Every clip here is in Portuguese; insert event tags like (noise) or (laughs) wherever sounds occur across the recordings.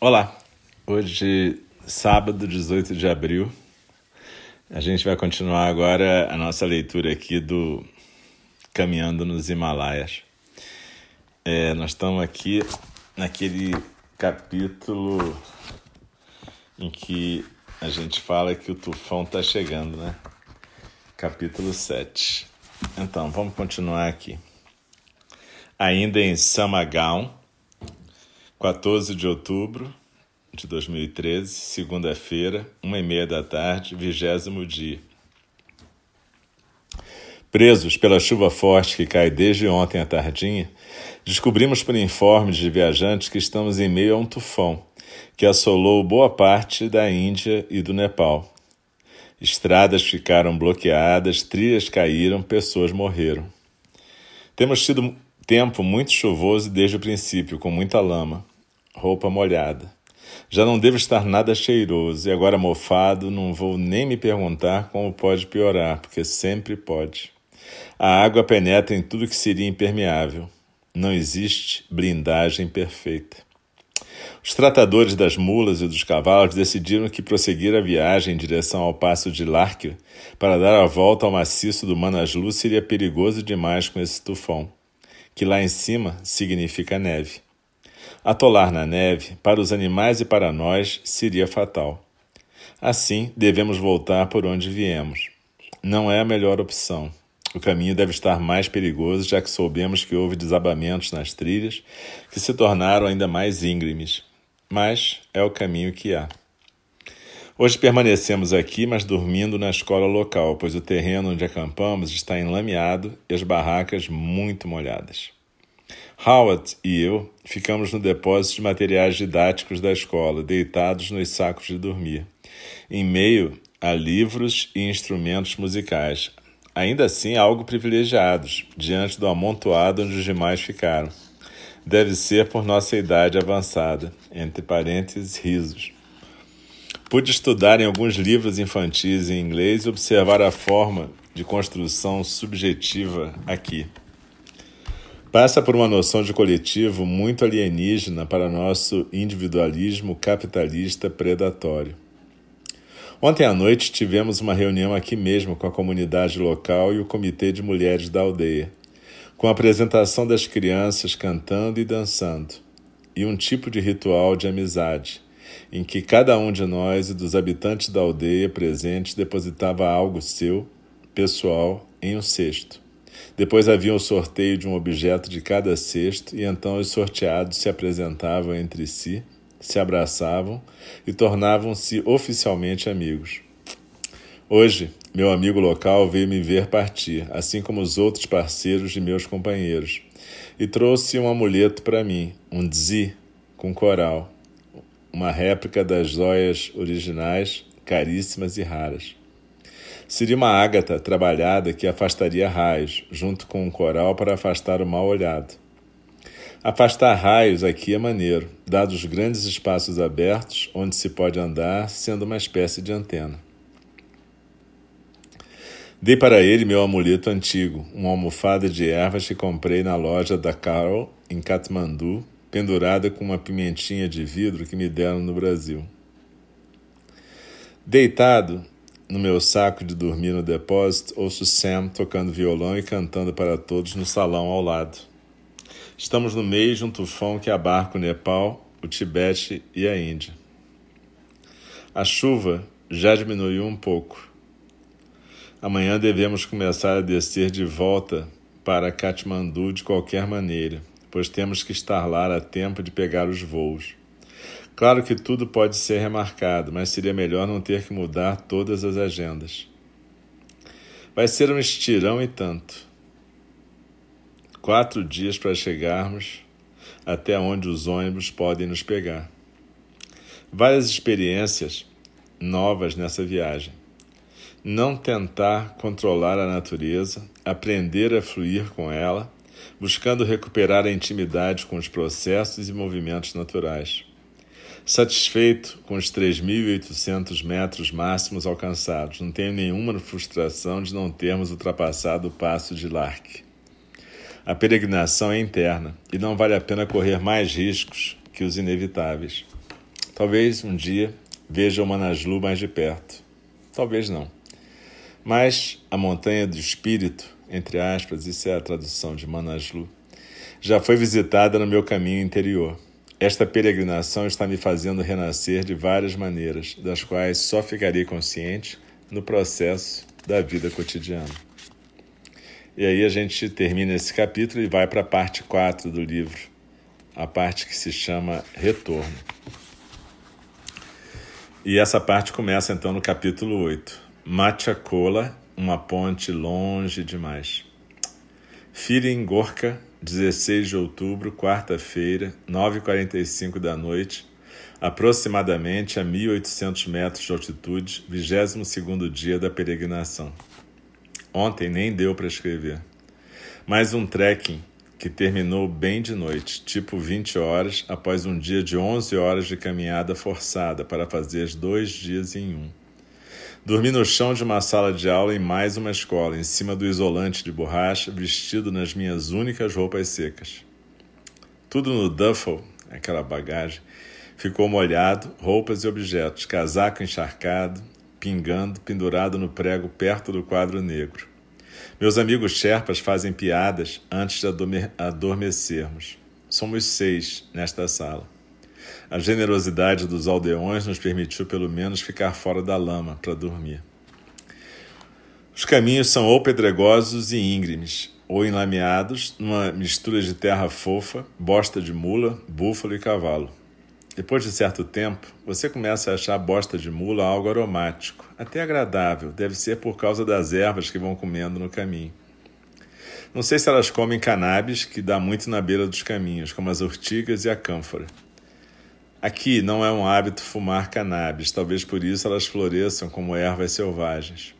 Olá, hoje, sábado 18 de abril, a gente vai continuar agora a nossa leitura aqui do Caminhando nos Himalaias. É, nós estamos aqui naquele capítulo em que a gente fala que o tufão está chegando, né? Capítulo 7. Então, vamos continuar aqui. Ainda em Samagaon, 14 de outubro de 2013, segunda-feira, uma e meia da tarde, vigésimo dia. Presos pela chuva forte que cai desde ontem à tardinha, descobrimos por informes de viajantes que estamos em meio a um tufão que assolou boa parte da Índia e do Nepal. Estradas ficaram bloqueadas, trilhas caíram, pessoas morreram. Temos tido tempo muito chuvoso desde o princípio, com muita lama roupa molhada. Já não devo estar nada cheiroso e agora mofado, não vou nem me perguntar como pode piorar, porque sempre pode. A água penetra em tudo que seria impermeável. Não existe blindagem perfeita. Os tratadores das mulas e dos cavalos decidiram que prosseguir a viagem em direção ao passo de Larkia para dar a volta ao maciço do Manaslu seria perigoso demais com esse tufão, que lá em cima significa neve. Atolar na neve, para os animais e para nós, seria fatal. Assim, devemos voltar por onde viemos. Não é a melhor opção. O caminho deve estar mais perigoso, já que soubemos que houve desabamentos nas trilhas que se tornaram ainda mais íngremes. Mas é o caminho que há. Hoje permanecemos aqui, mas dormindo na escola local, pois o terreno onde acampamos está enlameado e as barracas muito molhadas. Howard e eu ficamos no depósito de materiais didáticos da escola, deitados nos sacos de dormir, em meio a livros e instrumentos musicais. Ainda assim, algo privilegiados, diante do amontoado onde os demais ficaram. Deve ser por nossa idade avançada, entre parênteses, risos. Pude estudar em alguns livros infantis em inglês e observar a forma de construção subjetiva aqui passa por uma noção de coletivo muito alienígena para nosso individualismo capitalista predatório. Ontem à noite tivemos uma reunião aqui mesmo com a comunidade local e o comitê de mulheres da aldeia, com a apresentação das crianças cantando e dançando, e um tipo de ritual de amizade, em que cada um de nós e dos habitantes da aldeia presentes depositava algo seu, pessoal, em um cesto depois havia o sorteio de um objeto de cada cesto, e então os sorteados se apresentavam entre si, se abraçavam e tornavam-se oficialmente amigos. Hoje, meu amigo local veio me ver partir, assim como os outros parceiros de meus companheiros, e trouxe um amuleto para mim, um dzi com coral, uma réplica das joias originais, caríssimas e raras. Seria uma ágata trabalhada que afastaria raios, junto com um coral para afastar o mal olhado. Afastar raios aqui é maneiro, dados os grandes espaços abertos onde se pode andar, sendo uma espécie de antena. Dei para ele meu amuleto antigo, uma almofada de ervas que comprei na loja da Carol, em Katmandu, pendurada com uma pimentinha de vidro que me deram no Brasil. Deitado, no meu saco de dormir no depósito, ouço Sam tocando violão e cantando para todos no salão ao lado. Estamos no meio de um tufão que abarca o Nepal, o Tibete e a Índia. A chuva já diminuiu um pouco. Amanhã devemos começar a descer de volta para Katmandu de qualquer maneira, pois temos que estar lá a tempo de pegar os voos. Claro que tudo pode ser remarcado, mas seria melhor não ter que mudar todas as agendas. Vai ser um estirão e tanto. Quatro dias para chegarmos até onde os ônibus podem nos pegar. Várias experiências novas nessa viagem. Não tentar controlar a natureza, aprender a fluir com ela, buscando recuperar a intimidade com os processos e movimentos naturais Satisfeito com os 3.800 metros máximos alcançados, não tenho nenhuma frustração de não termos ultrapassado o passo de Lark. A peregrinação é interna e não vale a pena correr mais riscos que os inevitáveis. Talvez um dia veja o Manaslu mais de perto. Talvez não. Mas a montanha do espírito, entre aspas, isso é a tradução de Manaslu, já foi visitada no meu caminho interior. Esta peregrinação está me fazendo renascer de várias maneiras, das quais só ficarei consciente no processo da vida cotidiana. E aí a gente termina esse capítulo e vai para a parte 4 do livro, a parte que se chama Retorno. E essa parte começa então no capítulo 8. Machacola, uma ponte longe demais. Firin Gorka, 16 de outubro, quarta-feira, 9h45 da noite, aproximadamente a 1.800 metros de altitude, 22º dia da peregrinação. Ontem nem deu para escrever. Mais um trekking que terminou bem de noite, tipo 20 horas, após um dia de 11 horas de caminhada forçada para fazer dois dias em um. Dormi no chão de uma sala de aula em mais uma escola, em cima do isolante de borracha, vestido nas minhas únicas roupas secas. Tudo no duffel, aquela bagagem, ficou molhado, roupas e objetos, casaco encharcado, pingando, pendurado no prego perto do quadro negro. Meus amigos Sherpas fazem piadas antes de adormecermos. Somos seis nesta sala. A generosidade dos aldeões nos permitiu pelo menos ficar fora da lama para dormir. Os caminhos são ou pedregosos e íngremes, ou enlameados, numa mistura de terra fofa, bosta de mula, búfalo e cavalo. Depois de certo tempo, você começa a achar a bosta de mula algo aromático, até agradável, deve ser por causa das ervas que vão comendo no caminho. Não sei se elas comem cannabis, que dá muito na beira dos caminhos, como as ortigas e a cânfora. Aqui não é um hábito fumar cannabis, talvez por isso elas floresçam como ervas selvagens.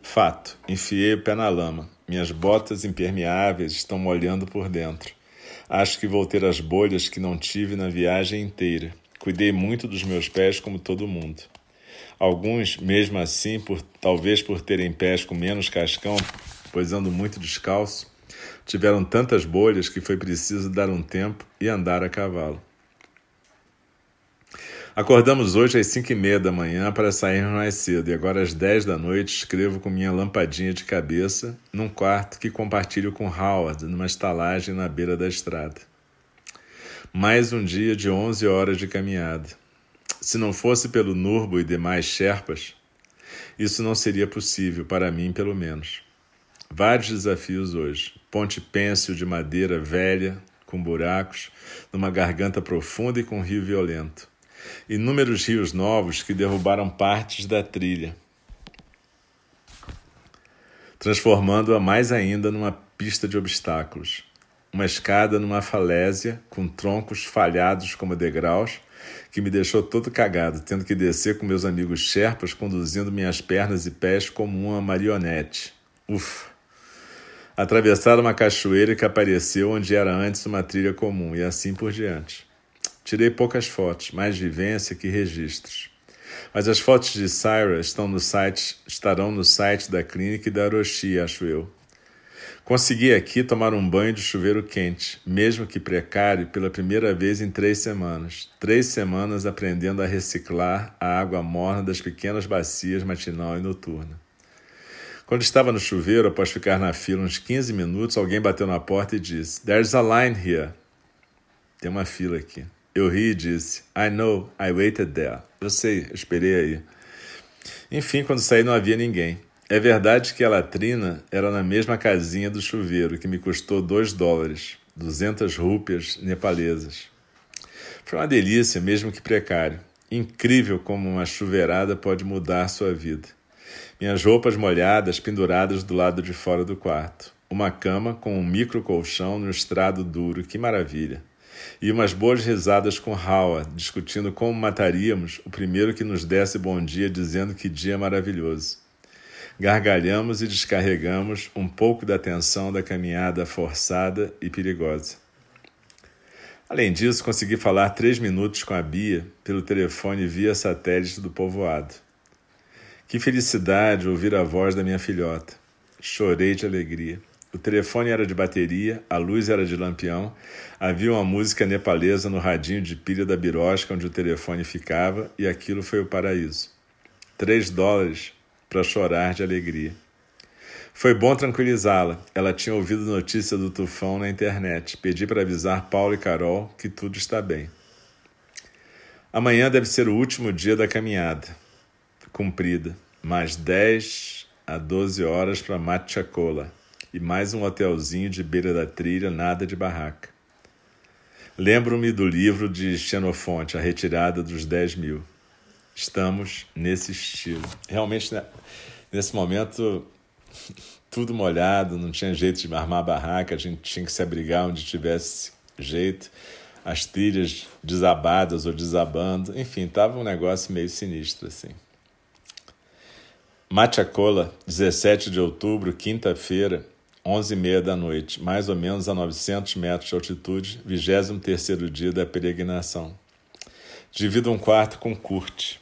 Fato: enfiei o pé na lama. Minhas botas impermeáveis estão molhando por dentro. Acho que vou ter as bolhas que não tive na viagem inteira. Cuidei muito dos meus pés, como todo mundo. Alguns, mesmo assim, por, talvez por terem pés com menos cascão, pois ando muito descalço, tiveram tantas bolhas que foi preciso dar um tempo e andar a cavalo. Acordamos hoje às cinco e meia da manhã para sairmos mais cedo e agora às dez da noite escrevo com minha lampadinha de cabeça num quarto que compartilho com Howard numa estalagem na beira da estrada. Mais um dia de onze horas de caminhada. Se não fosse pelo Nurbo e demais Sherpas, isso não seria possível, para mim pelo menos. Vários desafios hoje. Ponte pêncil de madeira velha, com buracos, numa garganta profunda e com rio violento inúmeros rios novos que derrubaram partes da trilha, transformando-a mais ainda numa pista de obstáculos. Uma escada numa falésia, com troncos falhados como degraus, que me deixou todo cagado, tendo que descer com meus amigos Sherpas, conduzindo minhas pernas e pés como uma marionete. Ufa! Atravessar uma cachoeira que apareceu onde era antes uma trilha comum, e assim por diante. Tirei poucas fotos, mais vivência que registros. Mas as fotos de Syra estão no site, estarão no site da clínica e da Orochi, acho eu. Consegui aqui tomar um banho de chuveiro quente, mesmo que precário, pela primeira vez em três semanas. Três semanas aprendendo a reciclar a água morna das pequenas bacias matinal e noturna. Quando estava no chuveiro, após ficar na fila uns 15 minutos, alguém bateu na porta e disse: There's a line here. Tem uma fila aqui. Eu ri e disse: I know, I waited there. Eu sei, eu esperei aí. Enfim, quando saí não havia ninguém. É verdade que a latrina era na mesma casinha do chuveiro, que me custou dois dólares, duzentas rúpias nepalesas. Foi uma delícia, mesmo que precário. Incrível como uma chuveirada pode mudar sua vida. Minhas roupas molhadas penduradas do lado de fora do quarto. Uma cama com um micro colchão no estrado duro, que maravilha e umas boas risadas com Howard, discutindo como mataríamos o primeiro que nos desse bom dia, dizendo que dia maravilhoso. Gargalhamos e descarregamos um pouco da tensão da caminhada forçada e perigosa. Além disso, consegui falar três minutos com a Bia pelo telefone via satélite do povoado. Que felicidade ouvir a voz da minha filhota. Chorei de alegria. O telefone era de bateria, a luz era de lampião, havia uma música nepalesa no radinho de pilha da birosca onde o telefone ficava e aquilo foi o paraíso. Três dólares para chorar de alegria. Foi bom tranquilizá-la. Ela tinha ouvido notícia do tufão na internet. Pedi para avisar Paulo e Carol que tudo está bem. Amanhã deve ser o último dia da caminhada. Cumprida. Mais 10 a 12 horas para Machacola e mais um hotelzinho de beira da trilha, nada de barraca. Lembro-me do livro de Xenofonte, A Retirada dos 10 Mil. Estamos nesse estilo. Realmente, né, nesse momento, (laughs) tudo molhado, não tinha jeito de armar a barraca, a gente tinha que se abrigar onde tivesse jeito. As trilhas desabadas ou desabando, enfim, estava um negócio meio sinistro assim. Machacola, 17 de outubro, quinta-feira, 11h30 da noite, mais ou menos a 900 metros de altitude, 23º dia da peregrinação. Divido um quarto com Kurt.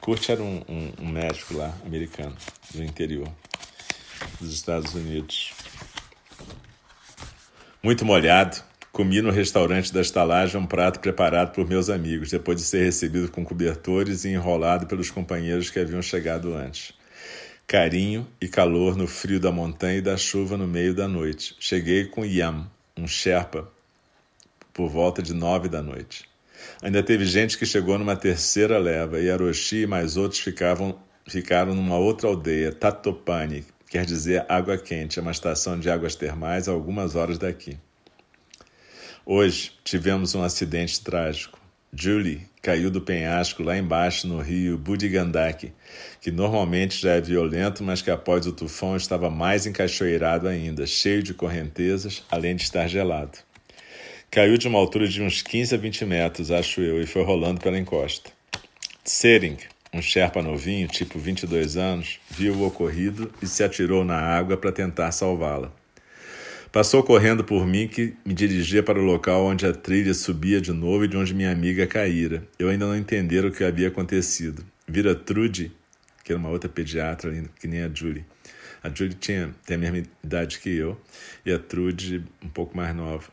Kurt era um, um, um médico lá, americano, do interior dos Estados Unidos. Muito molhado, comi no restaurante da estalagem um prato preparado por meus amigos, depois de ser recebido com cobertores e enrolado pelos companheiros que haviam chegado antes carinho e calor no frio da montanha e da chuva no meio da noite. Cheguei com Yam, um Sherpa, por volta de nove da noite. Ainda teve gente que chegou numa terceira leva e Aroshi e mais outros ficavam, ficaram numa outra aldeia, Tatopani, quer dizer água quente, é uma estação de águas termais a algumas horas daqui. Hoje tivemos um acidente trágico. Julie caiu do penhasco lá embaixo no rio Budigandaki, que normalmente já é violento, mas que após o tufão estava mais encachoeirado ainda, cheio de correntezas, além de estar gelado. Caiu de uma altura de uns 15 a 20 metros, acho eu, e foi rolando pela encosta. Tsering, um Sherpa novinho, tipo 22 anos, viu o ocorrido e se atirou na água para tentar salvá-la. Passou correndo por mim que me dirigia para o local onde a trilha subia de novo e de onde minha amiga caíra. Eu ainda não entendera o que havia acontecido. Vira Trude, que era uma outra pediatra que nem a Julie. A Julie tinha, tem a mesma idade que eu e a Trude um pouco mais nova.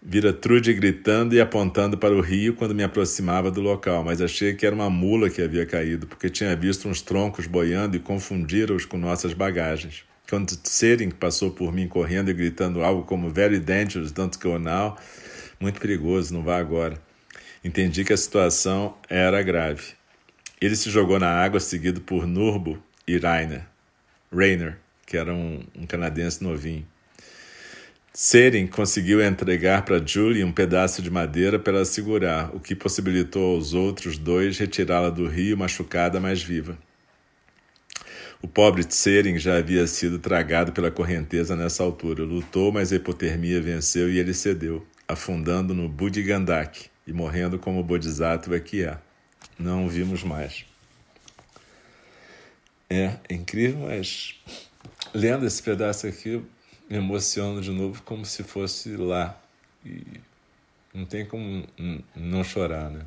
Vira Trude gritando e apontando para o rio quando me aproximava do local, mas achei que era uma mula que havia caído, porque tinha visto uns troncos boiando e confundira-os com nossas bagagens. Quando Tsering passou por mim correndo e gritando algo como Very dangerous, don't go now, muito perigoso, não vá agora. Entendi que a situação era grave. Ele se jogou na água, seguido por Nurbo e Rainer, Rainer que era um, um canadense novinho. Seren conseguiu entregar para Julie um pedaço de madeira para segurar, o que possibilitou aos outros dois retirá-la do rio machucada, mas viva. O pobre Tsering já havia sido tragado pela correnteza nessa altura. Lutou, mas a hipotermia venceu e ele cedeu, afundando no Budigandak e morrendo como Bodhisattva que é. Não o vimos mais. É, é incrível, mas lendo esse pedaço aqui, me emociono de novo como se fosse lá. E não tem como não chorar, né?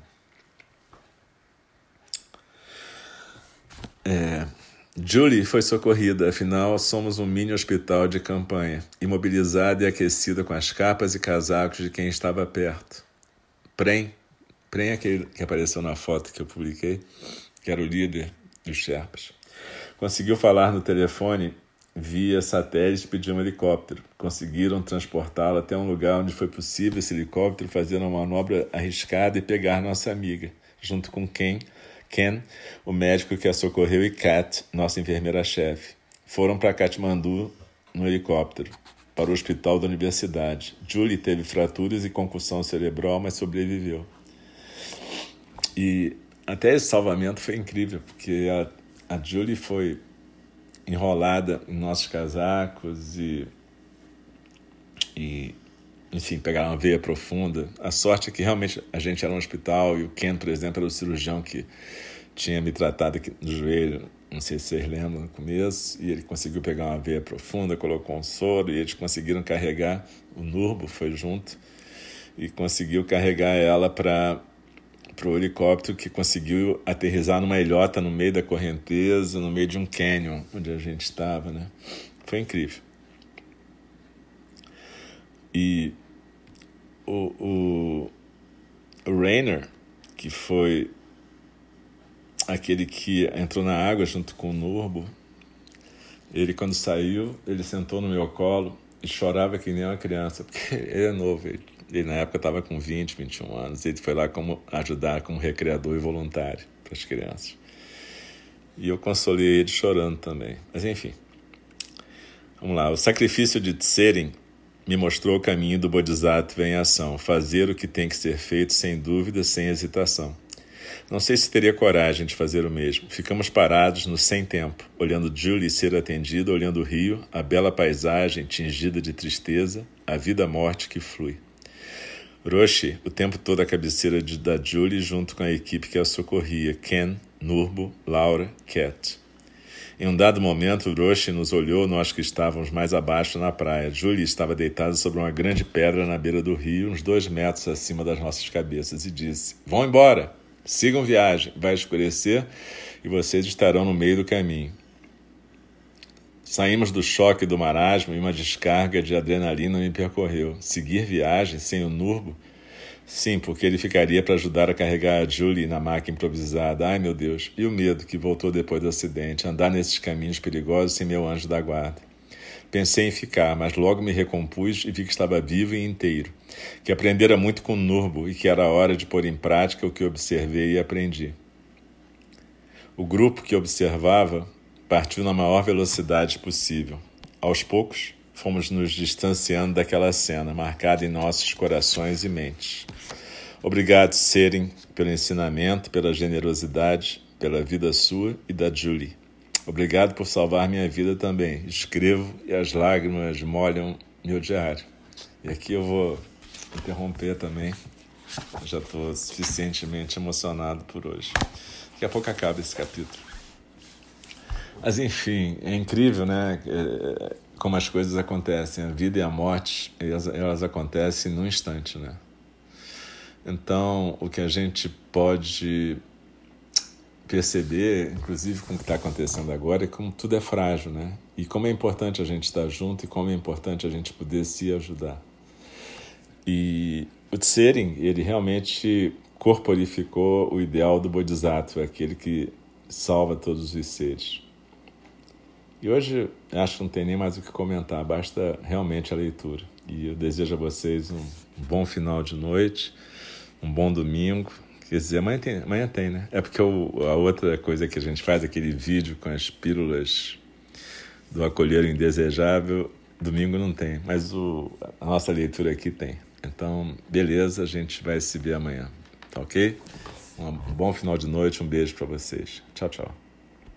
É. Julie foi socorrida, afinal somos um mini hospital de campanha, imobilizada e aquecida com as capas e casacos de quem estava perto. Prem, Prem é aquele que apareceu na foto que eu publiquei, que era o líder dos Sherpas. Conseguiu falar no telefone via satélite pediu um helicóptero. Conseguiram transportá-lo até um lugar onde foi possível esse helicóptero fazer uma manobra arriscada e pegar nossa amiga, junto com quem Ken, o médico que a socorreu, e Kat, nossa enfermeira-chefe. Foram para Katmandu no helicóptero, para o hospital da universidade. Julie teve fraturas e concussão cerebral, mas sobreviveu. E até esse salvamento foi incrível, porque a, a Julie foi enrolada em nossos casacos e, e enfim, pegar uma veia profunda. A sorte é que realmente a gente era um hospital e o Ken, por exemplo, era o cirurgião que tinha me tratado aqui no joelho, não sei se vocês lembram no começo, e ele conseguiu pegar uma veia profunda, colocou um soro e eles conseguiram carregar, o Nurbo foi junto e conseguiu carregar ela para o helicóptero que conseguiu aterrizar numa ilhota no meio da correnteza, no meio de um canyon onde a gente estava, né? Foi incrível. E o, o, Rainer, que foi aquele que entrou na água junto com o Nurbo, ele quando saiu, ele sentou no meu colo e chorava que nem uma criança, porque (laughs) ele é novo, ele, ele na época estava com 20, 21 anos, ele foi lá como ajudar como recreador e voluntário para as crianças. E eu consolei ele chorando também. Mas enfim. Vamos lá. O sacrifício de Tsering me mostrou o caminho do Bodhisattva em ação, fazer o que tem que ser feito sem dúvida, sem hesitação. Não sei se teria coragem de fazer o mesmo. Ficamos parados no sem tempo, olhando Julie ser atendida, olhando o rio, a bela paisagem tingida de tristeza, a vida-morte que flui. Roshi, o tempo todo à cabeceira de, da Julie, junto com a equipe que a socorria, Ken, Nurbo, Laura, Cat. Em um dado momento, Roshi nos olhou, nós que estávamos mais abaixo na praia. Julie estava deitada sobre uma grande pedra na beira do rio, uns dois metros acima das nossas cabeças, e disse: Vão embora! Sigam viagem, vai escurecer e vocês estarão no meio do caminho. Saímos do choque do marasmo e uma descarga de adrenalina me percorreu. Seguir viagem sem o Nurbo? Sim, porque ele ficaria para ajudar a carregar a Julie na máquina improvisada. Ai meu Deus! E o medo que voltou depois do acidente, andar nesses caminhos perigosos sem meu anjo da guarda. Pensei em ficar, mas logo me recompus e vi que estava vivo e inteiro, que aprendera muito com Nurbo e que era hora de pôr em prática o que observei e aprendi. O grupo que observava partiu na maior velocidade possível. Aos poucos, fomos nos distanciando daquela cena, marcada em nossos corações e mentes. Obrigado, Serem, pelo ensinamento, pela generosidade, pela vida sua e da Julie. Obrigado por salvar minha vida também. Escrevo e as lágrimas molham meu diário. E aqui eu vou interromper também. Eu já estou suficientemente emocionado por hoje. Daqui a pouco acaba esse capítulo. Mas enfim, é incrível, né? Como as coisas acontecem. A vida e a morte, elas, elas acontecem num instante, né? Então, o que a gente pode perceber, inclusive com o que está acontecendo agora, é como tudo é frágil, né? E como é importante a gente estar junto e como é importante a gente poder se ajudar. E o Tsering, ele realmente corporificou o ideal do Bodhisattva, aquele que salva todos os seres. E hoje acho que não tem nem mais o que comentar, basta realmente a leitura. E eu desejo a vocês um bom final de noite, um bom domingo Quer dizer, amanhã tem, amanhã tem né? É porque a outra coisa que a gente faz, aquele vídeo com as pílulas do acolher indesejável, domingo não tem, mas o, a nossa leitura aqui tem. Então, beleza, a gente vai se ver amanhã, tá ok? Um bom final de noite, um beijo para vocês. Tchau, tchau.